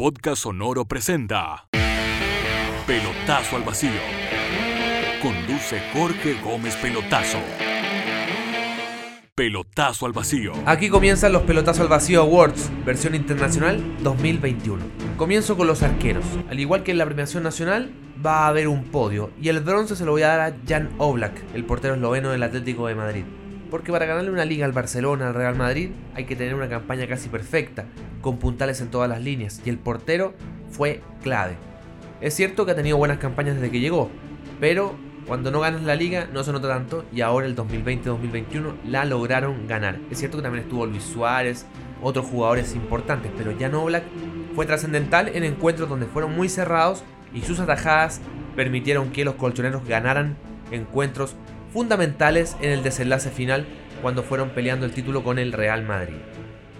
Podcast Sonoro presenta Pelotazo al Vacío. Conduce Jorge Gómez Pelotazo. Pelotazo al Vacío. Aquí comienzan los Pelotazo al Vacío Awards, versión internacional 2021. Comienzo con los arqueros. Al igual que en la premiación nacional, va a haber un podio y el bronce se lo voy a dar a Jan Oblak, el portero esloveno del Atlético de Madrid. Porque para ganarle una liga al Barcelona, al Real Madrid, hay que tener una campaña casi perfecta, con puntales en todas las líneas, y el portero fue clave. Es cierto que ha tenido buenas campañas desde que llegó, pero cuando no ganas la liga no se nota tanto y ahora el 2020-2021 la lograron ganar. Es cierto que también estuvo Luis Suárez, otros jugadores importantes, pero Jan Oblak fue trascendental en encuentros donde fueron muy cerrados y sus atajadas permitieron que los colchoneros ganaran encuentros fundamentales en el desenlace final cuando fueron peleando el título con el Real Madrid.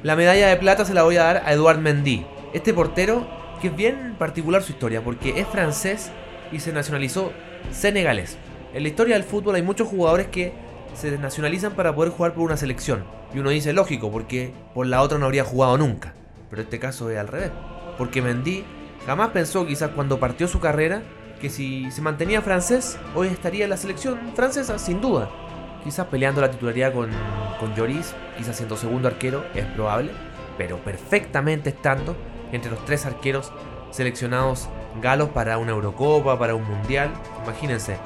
La medalla de plata se la voy a dar a Eduard Mendy, este portero que es bien particular su historia porque es francés y se nacionalizó senegalés. En la historia del fútbol hay muchos jugadores que se nacionalizan para poder jugar por una selección. Y uno dice lógico, porque por la otra no habría jugado nunca. Pero este caso es al revés. Porque Mendy jamás pensó, quizás cuando partió su carrera, que si se mantenía francés, hoy estaría en la selección francesa, sin duda. Quizás peleando la titularidad con, con Lloris, quizás siendo segundo arquero, es probable, pero perfectamente estando entre los tres arqueros seleccionados galos para una Eurocopa, para un Mundial. Imagínense,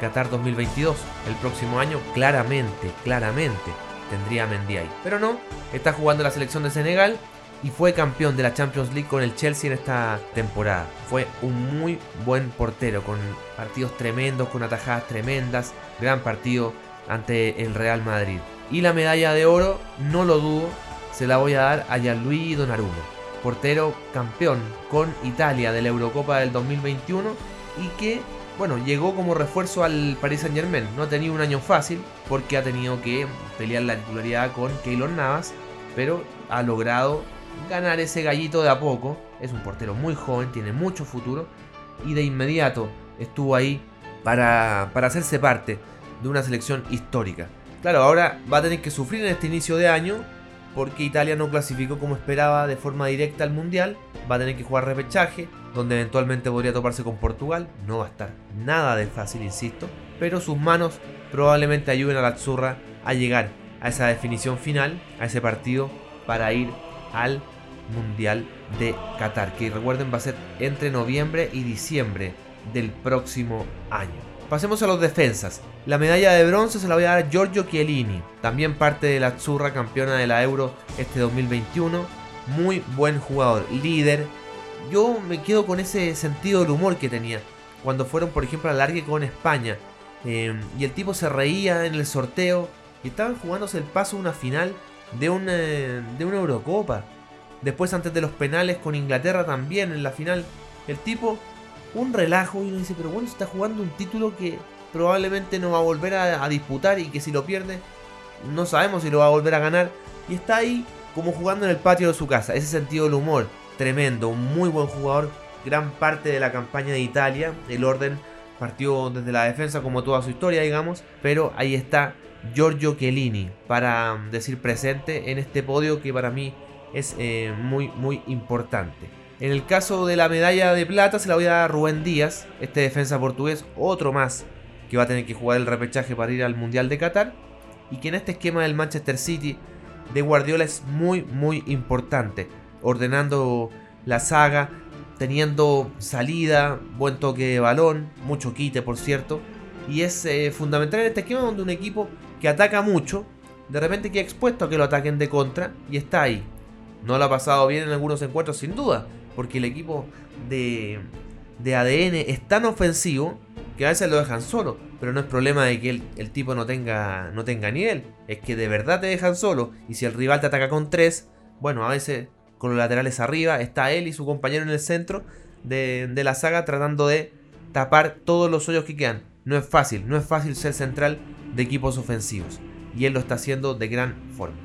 Qatar 2022, el próximo año, claramente, claramente tendría Mendy ahí. Pero no, está jugando la selección de Senegal y fue campeón de la Champions League con el Chelsea en esta temporada. Fue un muy buen portero, con partidos tremendos, con atajadas tremendas, gran partido ante el Real Madrid. Y la medalla de oro, no lo dudo, se la voy a dar a Gianluigi Donnarumma, portero campeón con Italia de la Eurocopa del 2021 y que, bueno, llegó como refuerzo al Paris Saint Germain. No ha tenido un año fácil porque ha tenido que pelear la titularidad con Keylor Navas, pero ha logrado ganar ese gallito de a poco. Es un portero muy joven, tiene mucho futuro y de inmediato estuvo ahí para, para hacerse parte de una selección histórica. Claro, ahora va a tener que sufrir en este inicio de año porque Italia no clasificó como esperaba de forma directa al Mundial. Va a tener que jugar repechaje, donde eventualmente podría toparse con Portugal. No va a estar nada de fácil, insisto. Pero sus manos probablemente ayuden a la Azzurra a llegar a esa definición final, a ese partido, para ir al Mundial de Qatar, que recuerden va a ser entre noviembre y diciembre del próximo año. Pasemos a los defensas. La medalla de bronce se la voy a dar a Giorgio Chiellini, también parte de la Azzurra campeona de la Euro este 2021. Muy buen jugador, líder. Yo me quedo con ese sentido del humor que tenía cuando fueron, por ejemplo, al largue con España. Eh, y el tipo se reía en el sorteo y estaban jugándose el paso a una final de una, de una Eurocopa. Después antes de los penales con Inglaterra también en la final. El tipo, un relajo y uno dice, pero bueno, está jugando un título que probablemente no va a volver a, a, disputar y que si lo pierde, no sabemos si lo va a volver a ganar. Y está ahí como jugando en el patio de su casa. Ese sentido del humor, tremendo, un muy buen jugador. Gran parte de la campaña de Italia, el orden partió desde la defensa como toda su historia, digamos. Pero ahí está Giorgio Chiellini para decir presente en este podio que para mí es eh, muy muy importante. En el caso de la medalla de plata se la voy a dar a Rubén Díaz, este defensa portugués, otro más que va a tener que jugar el repechaje para ir al Mundial de Qatar y que en este esquema del Manchester City de Guardiola es muy muy importante, ordenando la saga, teniendo salida, buen toque de balón, mucho quite por cierto, y es eh, fundamental en este esquema donde un equipo que ataca mucho, de repente queda expuesto a que lo ataquen de contra y está ahí. No lo ha pasado bien en algunos encuentros sin duda, porque el equipo de, de ADN es tan ofensivo que a veces lo dejan solo, pero no es problema de que el, tipo no tenga, no tenga nivel, es que de verdad te dejan solo y si el rival te ataca con 3, bueno, a veces con los laterales arriba está él y su compañero en el centro de, la saga tratando de tapar todos los hoyos que quedan. No es fácil, no es fácil ser central de equipos ofensivos. Y él lo está haciendo de gran forma.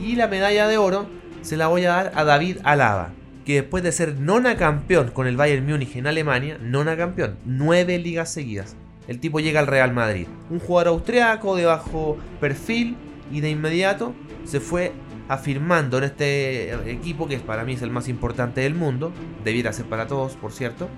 Y la medalla de oro se la voy a dar a David Alaba, que después de ser nona campeón con el Bayern Múnich en Alemania, nona campeón, nueve ligas seguidas, el tipo llega al Real Madrid. Un jugador austriaco de bajo perfil y de inmediato se fue afirmando en este equipo que para mí es el más importante del mundo, debiera ser para todos, por cierto,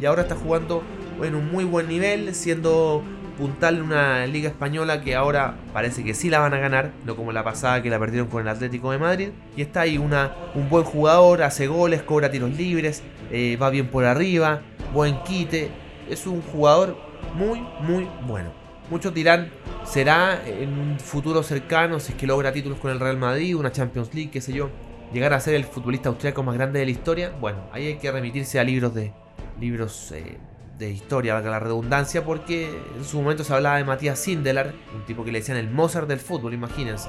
y ahora está jugando en un muy buen nivel, siendo puntal en una liga española que ahora parece que sí la van a ganar, no como la pasada que la perdieron con el Atlético de Madrid. Y está ahí una, un buen jugador, hace goles, cobra tiros libres, eh, va bien por arriba, buen quite. Es un jugador muy, muy bueno. Muchos dirán, será en un futuro cercano, si es que logra títulos con el Real Madrid, una Champions League, qué sé yo, llegar a ser el futbolista austriaco más grande de la historia. Bueno, ahí hay que remitirse a libros de libros eh, de historia, valga la redundancia, porque en su momento se hablaba de Matías Sindelar, un tipo que le decían el Mozart del fútbol, imagínense.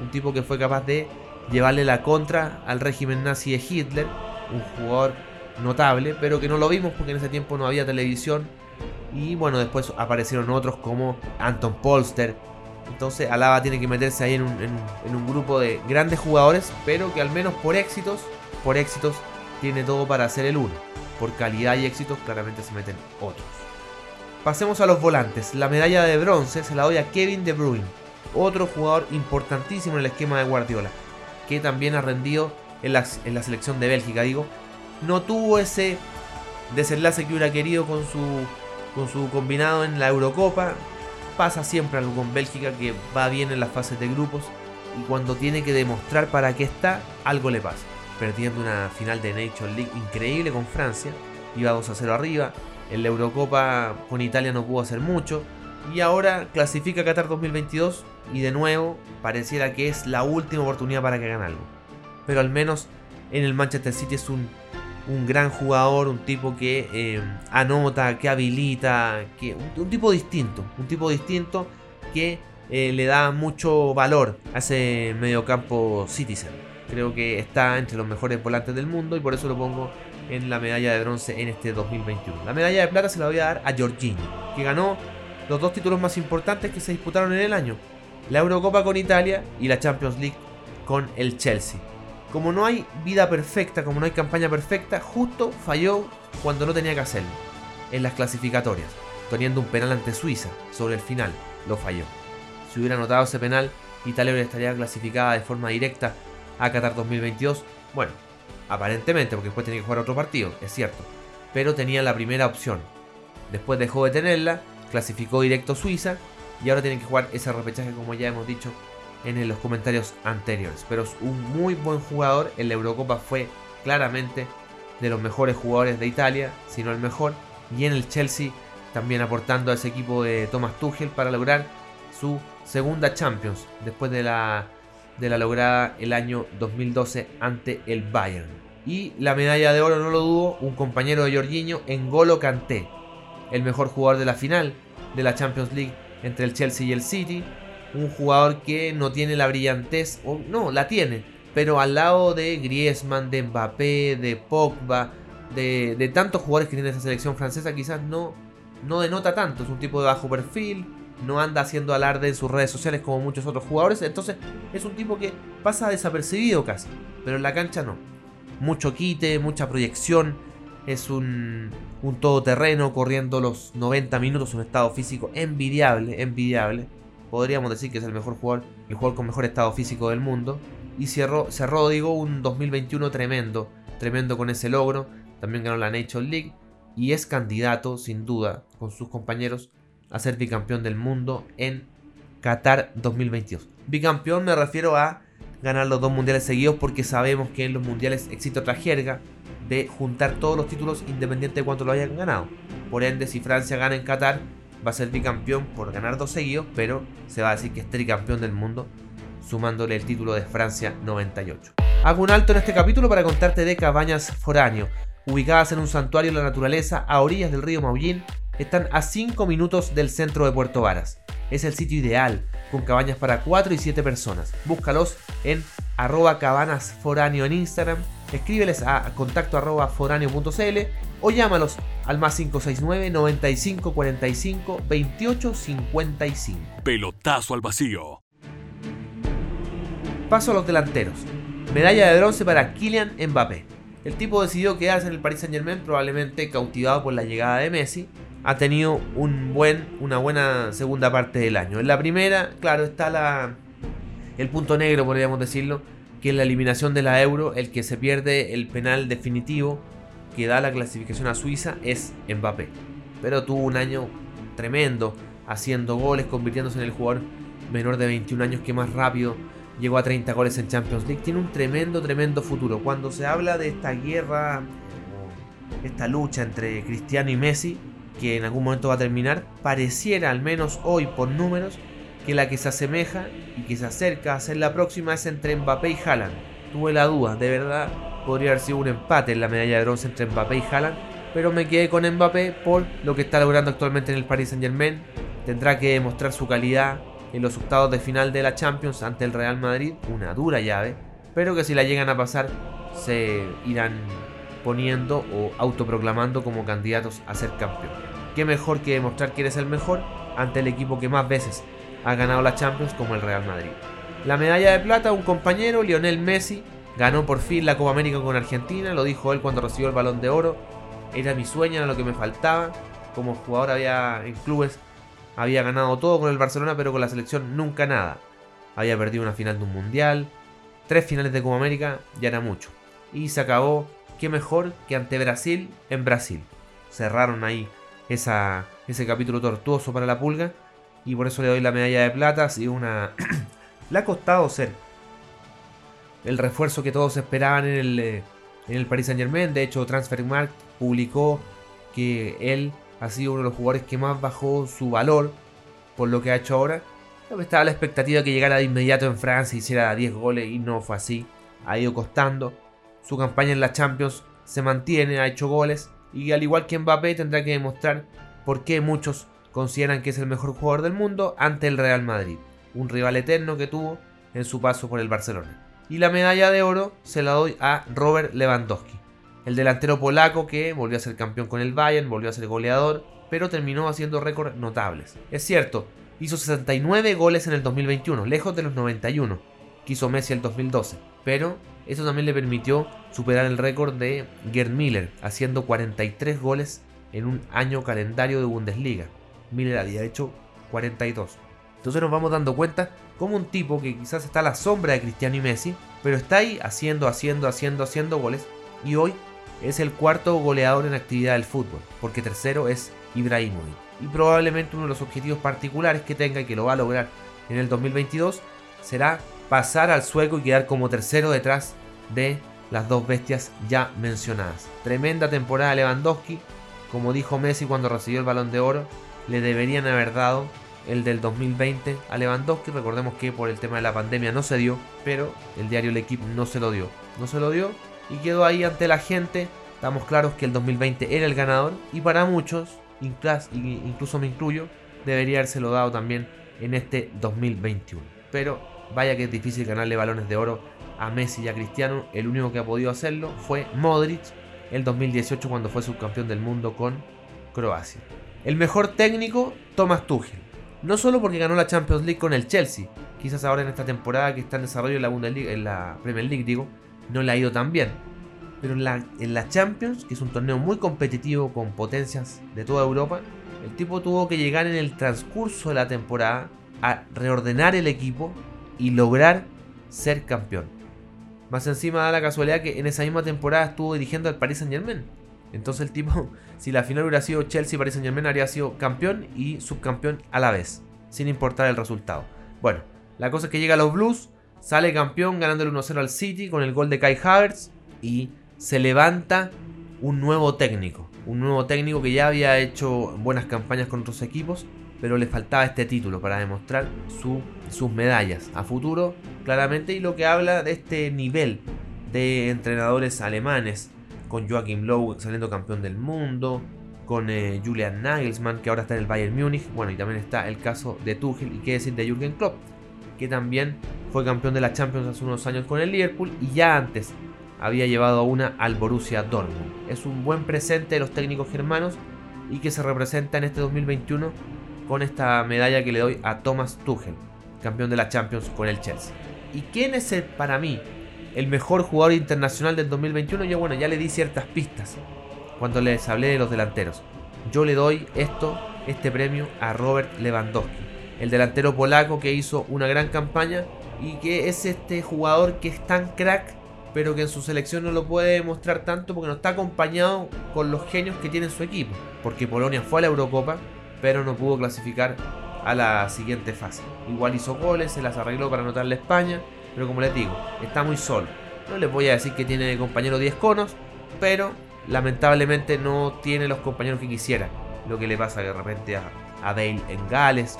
Un tipo que fue capaz de llevarle la contra al régimen nazi de Hitler, un jugador notable, pero que no lo vimos porque en ese tiempo no había televisión. Y bueno, después aparecieron otros como Anton Polster. Entonces Alaba tiene que meterse ahí en un, en un grupo de grandes jugadores, pero que al menos por éxitos, por éxitos, tiene todo para ser el uno por calidad y éxitos claramente se meten otros. Pasemos a los volantes. La medalla de bronce se la doy a Kevin De Bruyne, otro jugador importantísimo en el esquema de Guardiola, que también ha rendido en la, en la selección de Bélgica. Digo, no tuvo ese desenlace que hubiera querido con su, con su combinado en la Eurocopa. Pasa siempre algo con Bélgica que va bien en las fases de grupos y cuando tiene que demostrar para qué está, algo le pasa perdiendo una final de Nations League increíble con Francia, iba 2 a 0 arriba, en la Eurocopa con Italia no pudo hacer mucho, y ahora clasifica Qatar 2022 y de nuevo pareciera que es la última oportunidad para que hagan algo. Pero al menos en el Manchester City es un, un gran jugador, un tipo que eh, anota, que habilita, que, un, tipo distinto, un tipo distinto que eh, le da mucho valor a ese mediocampo Citizen. Creo que está entre los mejores volantes del mundo y por eso lo pongo en la medalla de bronce en este 2021. La medalla de plata se la voy a dar a Giorgini, que ganó los dos títulos más importantes que se disputaron en el año. La Eurocopa con Italia y la Champions League con el Chelsea. Como no hay vida perfecta, como no hay campaña perfecta, justo falló cuando no tenía que hacerlo. En las clasificatorias, teniendo un penal ante Suiza sobre el final, lo falló. Si hubiera anotado ese penal, Italia estaría clasificada de forma directa a Qatar 2022. Bueno, aparentemente, porque después tenía que jugar otro partido, es cierto. Pero tenía la primera opción. Después dejó de tenerla, clasificó directo Suiza y ahora tienen que jugar ese repechaje como ya hemos dicho en los comentarios anteriores. Pero es un muy buen jugador. En la Eurocopa fue claramente de los mejores jugadores de Italia, si no el mejor. Y en el Chelsea también aportando a ese equipo de Thomas Tuchel para lograr su segunda Champions después de la de la lograda el año 2012 ante el Bayern. Y la medalla de oro, no lo dudo, un compañero de Jorginho, Golo Kanté, el mejor jugador de la final de la Champions League entre el Chelsea y el City. Un jugador que no tiene la brillantez, o no, la tiene, pero al lado de Griezmann, de Mbappé, de Pogba, de, de tantos jugadores que tiene esa selección francesa, quizás no, no denota tanto. Es un tipo de bajo perfil, no anda haciendo alarde en sus redes sociales como muchos otros jugadores. Entonces es un tipo que pasa desapercibido casi, pero en la cancha no. Mucho quite, mucha proyección. Es un, un todoterreno corriendo los 90 minutos, un estado físico envidiable, envidiable. Podríamos decir que es el mejor jugador, el jugador con mejor estado físico del mundo. Y cerró, cerró digo, un 2021 tremendo, tremendo con ese logro. También ganó la Nature League y es candidato, sin duda, con sus compañeros a ser bicampeón del mundo en Qatar 2022. Bicampeón me refiero a ganar los dos mundiales seguidos porque sabemos que en los mundiales existe otra jerga de juntar todos los títulos independiente de cuánto lo hayan ganado. Por ende, si Francia gana en Qatar, va a ser bicampeón por ganar dos seguidos, pero se va a decir que es tricampeón del mundo, sumándole el título de Francia 98. Hago un alto en este capítulo para contarte de Cabañas Foráneo, ubicadas en un santuario de la naturaleza a orillas del río Maullín están a 5 minutos del centro de Puerto Varas. Es el sitio ideal, con cabañas para 4 y 7 personas. Búscalos en arroba cabanasforáneo en Instagram, escríbeles a contacto arroba foráneo.cl o llámalos al más 569 95 45 28 55. Pelotazo al vacío. Paso a los delanteros. Medalla de bronce para Kylian Mbappé. El tipo decidió quedarse en el Paris Saint Germain probablemente cautivado por la llegada de Messi ha tenido un buen, una buena segunda parte del año. En la primera, claro, está la, el punto negro, podríamos decirlo, que la eliminación de la Euro, el que se pierde el penal definitivo que da la clasificación a Suiza es Mbappé. Pero tuvo un año tremendo, haciendo goles, convirtiéndose en el jugador menor de 21 años que más rápido llegó a 30 goles en Champions League. Tiene un tremendo, tremendo futuro. Cuando se habla de esta guerra, esta lucha entre Cristiano y Messi, que en algún momento va a terminar, pareciera, al menos hoy por números, que la que se asemeja y que se acerca a ser la próxima es entre Mbappé y Haaland. Tuve la duda, de verdad podría haber sido un empate en la medalla de bronce entre Mbappé y Haaland, pero me quedé con Mbappé por lo que está logrando actualmente en el Paris Saint Germain. Tendrá que demostrar su calidad en los octavos de final de la Champions ante el Real Madrid, una dura llave, pero que si la llegan a pasar se irán poniendo o autoproclamando como candidatos a ser campeón. Qué mejor que demostrar que eres el mejor ante el equipo que más veces ha ganado la Champions como el Real Madrid. La medalla de plata, un compañero, Lionel Messi, ganó por fin la Copa América con Argentina, lo dijo él cuando recibió el balón de oro. Era mi sueño, era lo que me faltaba. Como jugador había en clubes había ganado todo con el Barcelona, pero con la selección nunca nada. Había perdido una final de un mundial, tres finales de Copa América, ya era mucho. Y se acabó, qué mejor que ante Brasil en Brasil. Cerraron ahí ese capítulo tortuoso para la pulga y por eso le doy la medalla de plata. y una. le ha costado ser el refuerzo que todos esperaban en el, eh, en el Paris Saint Germain. De hecho, Transfermarkt publicó que él ha sido uno de los jugadores que más bajó su valor por lo que ha hecho ahora. Estaba la expectativa de que llegara de inmediato en Francia y hiciera 10 goles y no fue así. Ha ido costando. Su campaña en la Champions se mantiene, ha hecho goles y al igual que Mbappé tendrá que demostrar por qué muchos consideran que es el mejor jugador del mundo ante el Real Madrid, un rival eterno que tuvo en su paso por el Barcelona. Y la medalla de oro se la doy a Robert Lewandowski, el delantero polaco que volvió a ser campeón con el Bayern, volvió a ser goleador, pero terminó haciendo récords notables. Es cierto, hizo 69 goles en el 2021, lejos de los 91 que hizo Messi el 2012, pero eso también le permitió superar el récord de Gerd Miller, haciendo 43 goles en un año calendario de Bundesliga. Miller había hecho 42. Entonces nos vamos dando cuenta como un tipo que quizás está a la sombra de Cristiano y Messi, pero está ahí haciendo, haciendo, haciendo, haciendo goles y hoy es el cuarto goleador en actividad del fútbol, porque tercero es Ibrahimovic. Y probablemente uno de los objetivos particulares que tenga y que lo va a lograr en el 2022 será pasar al sueco y quedar como tercero detrás de las dos bestias ya mencionadas. Tremenda temporada de Lewandowski, como dijo Messi cuando recibió el balón de oro, le deberían haber dado el del 2020 a Lewandowski. Recordemos que por el tema de la pandemia no se dio, pero el diario El Equipo no se lo dio. No se lo dio y quedó ahí ante la gente. Estamos claros que el 2020 era el ganador y para muchos, incluso me incluyo, debería habérselo dado también en este 2021. Pero vaya que es difícil ganarle balones de oro a Messi y a Cristiano. El único que ha podido hacerlo fue Modric el 2018 cuando fue subcampeón del mundo con Croacia. El mejor técnico, Thomas Tuchel. No solo porque ganó la Champions League con el Chelsea, quizás ahora en esta temporada que está en desarrollo en la Premier League digo, no le ha ido tan bien. Pero en la, en la Champions, que es un torneo muy competitivo con potencias de toda Europa, el tipo tuvo que llegar en el transcurso de la temporada a reordenar el equipo y lograr ser campeón. Más encima da la casualidad que en esa misma temporada estuvo dirigiendo al Paris Saint Germain. Entonces el tipo, si la final hubiera sido Chelsea-Paris Saint Germain, habría sido campeón y subcampeón a la vez, sin importar el resultado. Bueno, la cosa es que llega a los Blues, sale campeón ganando el 1-0 al City con el gol de Kai Havertz y se levanta un nuevo técnico. Un nuevo técnico que ya había hecho buenas campañas con otros equipos, pero le faltaba este título para demostrar sus medallas a futuro, claramente, y lo que habla de este nivel de entrenadores alemanes con Joachim Lowe saliendo campeón del mundo, con eh, Julian Nagelsmann, que ahora está en el Bayern Múnich, bueno, y también está el caso de Tuchel, y qué decir de Jürgen Klopp, que también fue campeón de la Champions hace unos años con el Liverpool, y ya antes había llevado una al Borussia Dortmund. Es un buen presente de los técnicos germanos y que se representa en este 2021 con esta medalla que le doy a Thomas Tuchel, campeón de la Champions con el Chelsea. ¿Y quién es el, para mí el mejor jugador internacional del 2021, yo bueno, ya le di ciertas pistas cuando les hablé de los delanteros. Yo le doy esto, este premio a Robert Lewandowski, el delantero polaco que hizo una gran campaña y que es este jugador que es tan crack, pero que en su selección no lo puede demostrar tanto porque no está acompañado con los genios que tiene su equipo. Porque Polonia fue a la Eurocopa, pero no pudo clasificar a la siguiente fase. Igual hizo goles, se las arregló para anotarle a España, pero como les digo, está muy solo. No les voy a decir que tiene de compañero 10 conos, pero lamentablemente no tiene los compañeros que quisiera. Lo que le pasa de repente a, Bale en Gales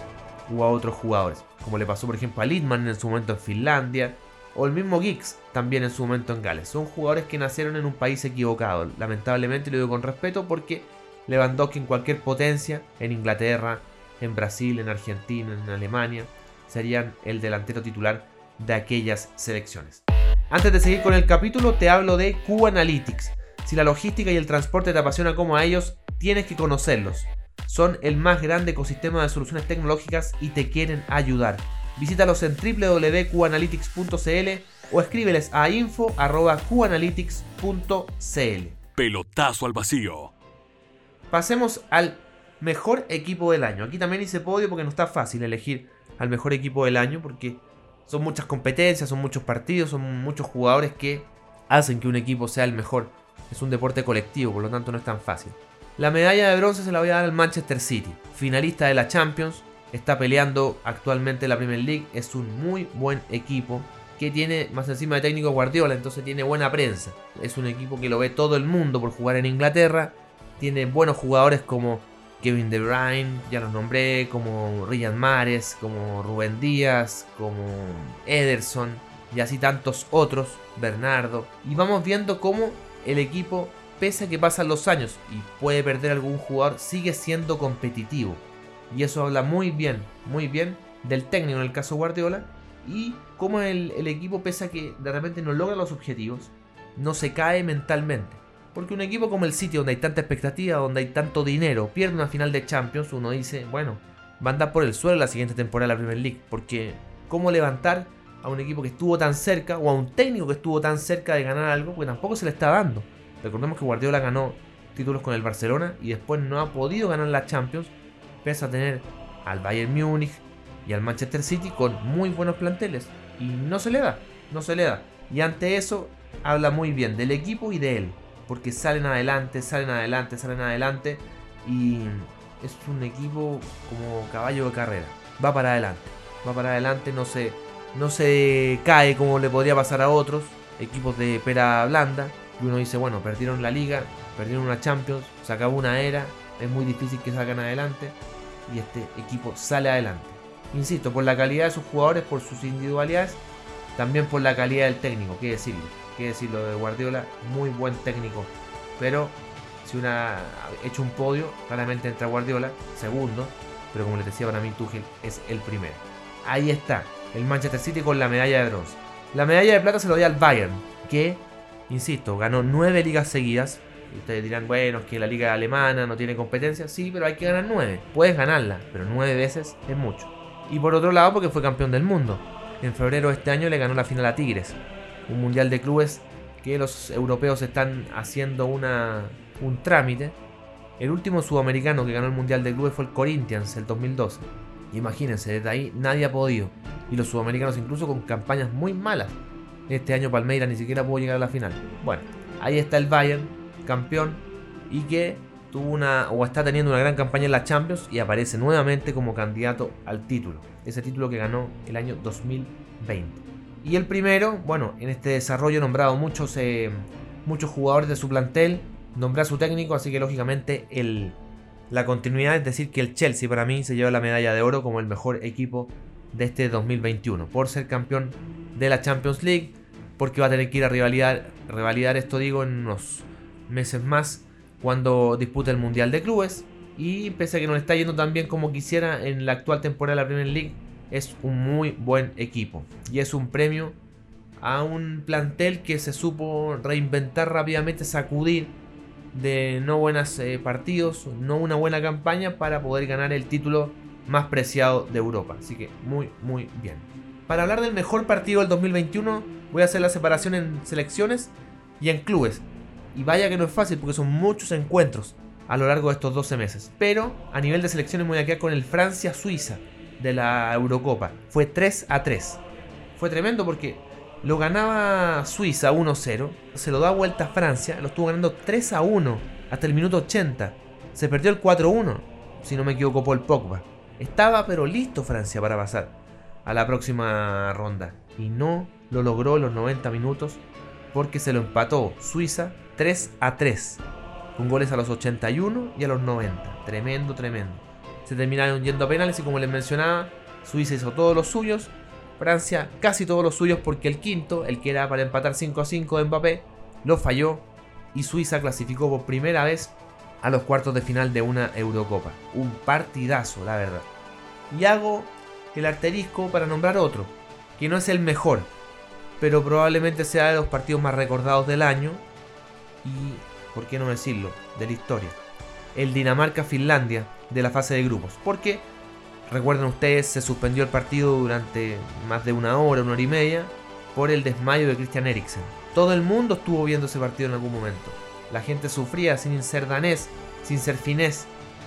o a otros jugadores. Como le pasó por ejemplo a Lidman en su momento en Finlandia. O el mismo Giggs también en su momento en Gales. Son jugadores que nacieron en un país equivocado. Lamentablemente lo digo con respeto porque Lewandowski en cualquier potencia, en Inglaterra, en Brasil, en Argentina, en Alemania, serían el delantero titular de aquellas selecciones. Antes de seguir con el capítulo, te hablo de Q Analytics. Si la logística y el transporte te apasiona como a ellos, tienes que conocerlos. Son el más grande ecosistema de soluciones tecnológicas y te quieren ayudar. Visítalos en www.qanalytics.cl o escríbeles a info.qanalytics.cl. Pelotazo al vacío. Pasemos al mejor equipo del año. Aquí también hice podio porque no está fácil elegir al mejor equipo del año porque son muchas competencias, son muchos partidos, son muchos jugadores que hacen que un equipo sea el mejor. Es un deporte colectivo, por lo tanto no es tan fácil. La medalla de bronce se la voy a dar al Manchester City, finalista de la Champions, está peleando actualmente la Premier League, es un muy buen equipo que tiene más encima de técnico Guardiola, entonces tiene buena prensa. Es un equipo que lo ve todo el mundo por jugar en Inglaterra, tiene buenos jugadores como Kevin De Bruyne, ya los nombré, como Riyad Mahrez, como Rubén Díaz, como Ederson y así tantos otros, Bernardo. Y vamos viendo cómo el equipo, pese a que pasan los años y puede perder algún jugador, sigue siendo competitivo. Y eso habla muy bien, muy bien del técnico en el caso Guardiola y cómo el, el equipo, pese a que de repente no logra los objetivos, no se cae mentalmente. Porque un equipo como el City, donde hay tanta expectativa, donde hay tanto dinero, pierde una final de Champions, uno dice, bueno, va a andar por el suelo la siguiente temporada de la Premier League. Porque, ¿cómo levantar a un equipo que estuvo tan cerca, o a un técnico que estuvo tan cerca de ganar algo, porque tampoco se le está dando? Recordemos que Guardiola ganó títulos con el Barcelona y después no ha podido ganar la Champions, pese a tener al Bayern Múnich y al Manchester City con muy buenos planteles. Y no se le da, no se le da. Y ante eso habla muy bien del equipo y de él porque salen adelante, salen adelante, salen adelante y es un equipo como caballo de carrera. Va para adelante, va para adelante, no se, no se cae como le podría pasar a otros equipos de pera blanda. Y uno dice, bueno, perdieron la liga, perdieron una Champions, se acabó una era, es muy difícil que salgan adelante y este equipo sale adelante. Insisto, por la calidad de sus jugadores, por sus individualidades, también por la calidad del técnico, qué decirlo que decirlo de Guardiola, muy buen técnico. Pero si una ha hecho un podio, claramente entra Guardiola, segundo, pero como les decía para mí Tuchel es el primero. Ahí está, el Manchester City con la medalla de bronce. La medalla de plata se lo dio al Bayern, que, insisto, ganó nueve ligas seguidas. ustedes dirán, bueno, es que la liga alemana no tiene competencia. Sí, pero hay que ganar nueve. Puedes ganarla, pero nueve veces es mucho. Y por otro lado, porque fue campeón del mundo. En febrero de este año le ganó la final a Tigres un mundial de clubes que los europeos están haciendo una, un trámite. El último sudamericano que ganó el mundial de clubes fue el Corinthians, el 2012. Imagínense, desde ahí nadie ha podido. Y los sudamericanos incluso con campañas muy malas. Este año Palmeiras ni siquiera pudo llegar a la final. Bueno, ahí está el Bayern, campeón, y que tuvo una o está teniendo una gran campaña en la Champions y aparece nuevamente como candidato al título. Ese título que ganó el año 2020. Y el primero, bueno, en este desarrollo he nombrado muchos, eh, muchos jugadores de su plantel, nombré a su técnico, así que lógicamente el, la continuidad es decir que el Chelsea para mí se lleva la medalla de oro como el mejor equipo de este 2021, por ser campeón de la Champions League, porque va a tener que ir a revalidar esto digo en unos meses más cuando dispute el Mundial de Clubes. Y pese a que no le está yendo tan bien como quisiera en la actual temporada de la Premier League, es un muy buen equipo y es un premio a un plantel que se supo reinventar rápidamente, sacudir de no buenos eh, partidos, no una buena campaña para poder ganar el título más preciado de Europa. Así que muy, muy bien. Para hablar del mejor partido del 2021, voy a hacer la separación en selecciones y en clubes. Y vaya que no es fácil porque son muchos encuentros a lo largo de estos 12 meses. Pero a nivel de selecciones voy a quedar con el Francia-Suiza de la Eurocopa. Fue 3 a 3. fue tremendo porque lo ganaba Suiza 1-0, se lo da vuelta a Francia, lo estuvo ganando 3-1 hasta el minuto 80. Se perdió el 4-1, si no me equivoco, Paul Pogba. Estaba pero listo Francia para pasar a la próxima ronda y no lo logró en los 90 minutos porque se lo empató Suiza 3 3 con goles a los 81 y a los 90. Tremendo, tremendo. Se terminaron yendo a penales y como les mencionaba, Suiza hizo todos los suyos, Francia casi todos los suyos porque el quinto, el que era para empatar 5 a 5 de Mbappé, lo falló y Suiza clasificó por primera vez a los cuartos de final de una Eurocopa. Un partidazo, la verdad. Y hago el arterisco para nombrar otro, que no es el mejor, pero probablemente sea de los partidos más recordados del año y, ¿por qué no decirlo?, de la historia. El Dinamarca-Finlandia de la fase de grupos. Porque Recuerden ustedes, se suspendió el partido durante más de una hora, una hora y media, por el desmayo de Christian Eriksen. Todo el mundo estuvo viendo ese partido en algún momento. La gente sufría sin ser danés, sin ser finés.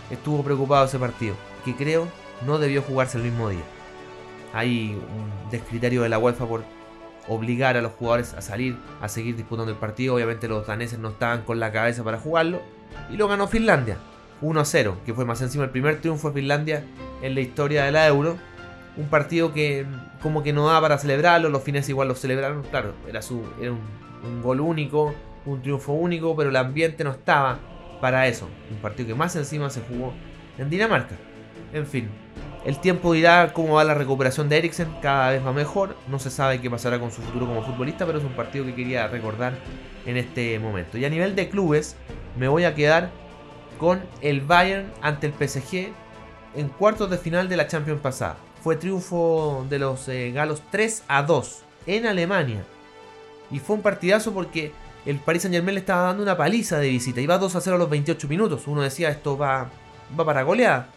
Estuvo preocupado ese partido, que creo no debió jugarse el mismo día. Hay un descriterio de la UEFA por obligar a los jugadores a salir, a seguir disputando el partido. Obviamente los daneses no estaban con la cabeza para jugarlo. Y lo ganó Finlandia. 1-0, que fue más encima el primer triunfo de Finlandia en la historia de la Euro. Un partido que como que no daba para celebrarlo, los fines igual lo celebraron, claro, era, su, era un, gol único, un triunfo único, pero el ambiente no estaba para eso. Un partido que más encima se jugó en Dinamarca. En fin, el tiempo dirá cómo va la recuperación de Eriksen, cada vez va mejor, no se sabe qué pasará con su futuro como futbolista, pero es un partido que quería recordar en este momento. Y a nivel de clubes, me voy a quedar con el Bayern ante el PSG en cuartos de final de la Champions pasada. Fue triunfo de los eh, galos 3 a 2 en Alemania. Y fue un partidazo porque el Paris Saint Germain le estaba dando una paliza de visita. Iba 2 a 0 a los 28 minutos. Uno decía esto va, va para goleada.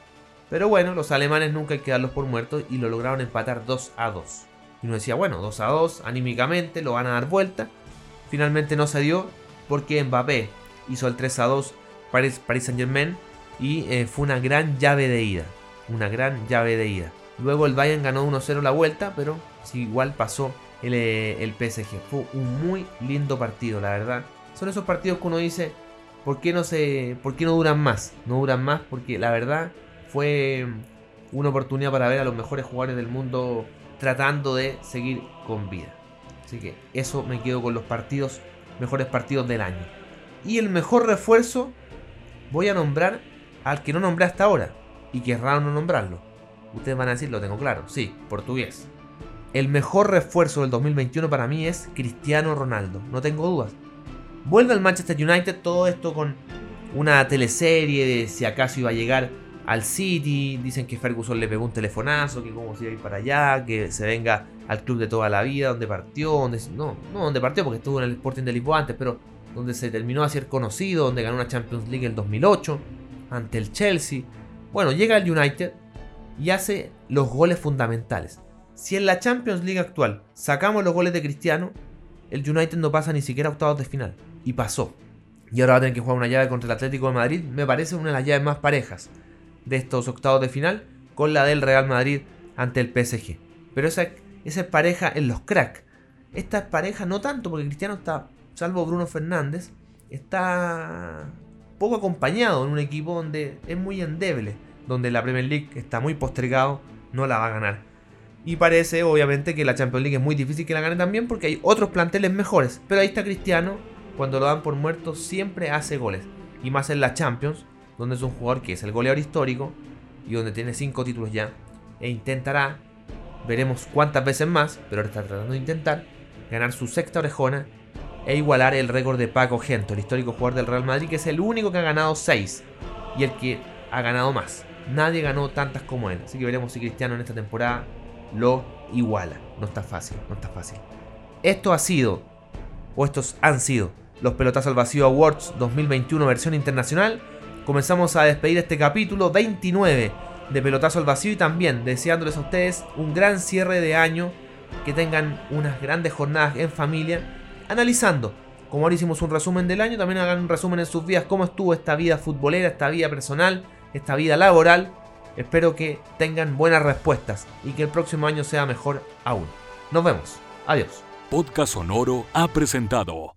Pero bueno, los alemanes nunca hay que darlos por muertos y lo lograron empatar 2 a 2. Y uno decía, bueno, 2 a 2, anímicamente lo van a dar vuelta. Finalmente no se dio porque Mbappé hizo el 3 a 2 Paris, Saint Germain y eh, fue una gran llave de ida. Una gran llave de ida. Luego el Bayern ganó 1-0 la vuelta, pero igual pasó el, eh, el, PSG. Fue un muy lindo partido, la verdad. Son esos partidos que uno dice, ¿por qué no, se, ¿por qué no duran más? No duran más porque la verdad fue una oportunidad para ver a los mejores jugadores del mundo tratando de seguir con vida. Así que eso me quedo con los partidos, mejores partidos del año. Y el mejor refuerzo voy a nombrar al que no nombré hasta ahora, y que es raro no nombrarlo. Ustedes van a decir, lo tengo claro, sí, portugués. El mejor refuerzo del 2021 para mí es Cristiano Ronaldo, no tengo dudas. Vuelve al Manchester United todo esto con una teleserie de si acaso iba a llegar al City. Dicen que Ferguson le pegó un telefonazo, que cómo se iba a ir para allá, que se venga al club de toda la vida, donde partió, no, no donde partió porque estuvo en el Sporting de Lisboa antes, pero donde se terminó a ser conocido, donde ganó una Champions League en 2008 ante el Chelsea. Bueno, llega al United y hace los goles fundamentales. Si en la Champions League actual sacamos los goles de Cristiano, el United no pasa ni siquiera a octavos de final. Y pasó. Y ahora va a tener que jugar una llave contra el Atlético de Madrid. Me parece una de las llaves más parejas de estos octavos de final con la del Real Madrid ante el PSG. Pero esa, esa es pareja en los cracks. Esta es pareja no tanto porque Cristiano está salvo Bruno Fernández, está poco acompañado en un equipo donde es muy endeble, donde la Premier League está muy postergado, no la va a ganar. Y parece obviamente que la Champions League es muy difícil que la gane también porque hay otros planteles mejores. Pero ahí está Cristiano, cuando lo dan por muerto siempre hace goles. Y más en la Champions, donde es un jugador que es el goleador histórico y donde tiene 5 títulos ya. E intentará, veremos cuántas veces más, pero está tratando de intentar, ganar su sexta orejona e igualar el récord de Paco Gento, el histórico jugador del Real Madrid, que es el único que ha ganado 6 y el que ha ganado más. Nadie ganó tantas como él, así que veremos si Cristiano en esta temporada lo iguala. No está fácil, no está fácil. Esto ha sido, o estos han sido, los Pelotazos al Vacío Awards 2021 versión internacional. Comenzamos a despedir este capítulo 29 de Pelotazo al Vacío y también deseándoles a ustedes un gran cierre de año, que tengan unas grandes jornadas en familia analizando. Como ahora hicimos un resumen del año, también hagan un resumen en sus vidas, cómo estuvo esta vida futbolera, esta vida personal, esta vida laboral. Espero que tengan buenas respuestas y que el próximo año sea mejor aún. Nos vemos. Adiós. Podcast Sonoro ha presentado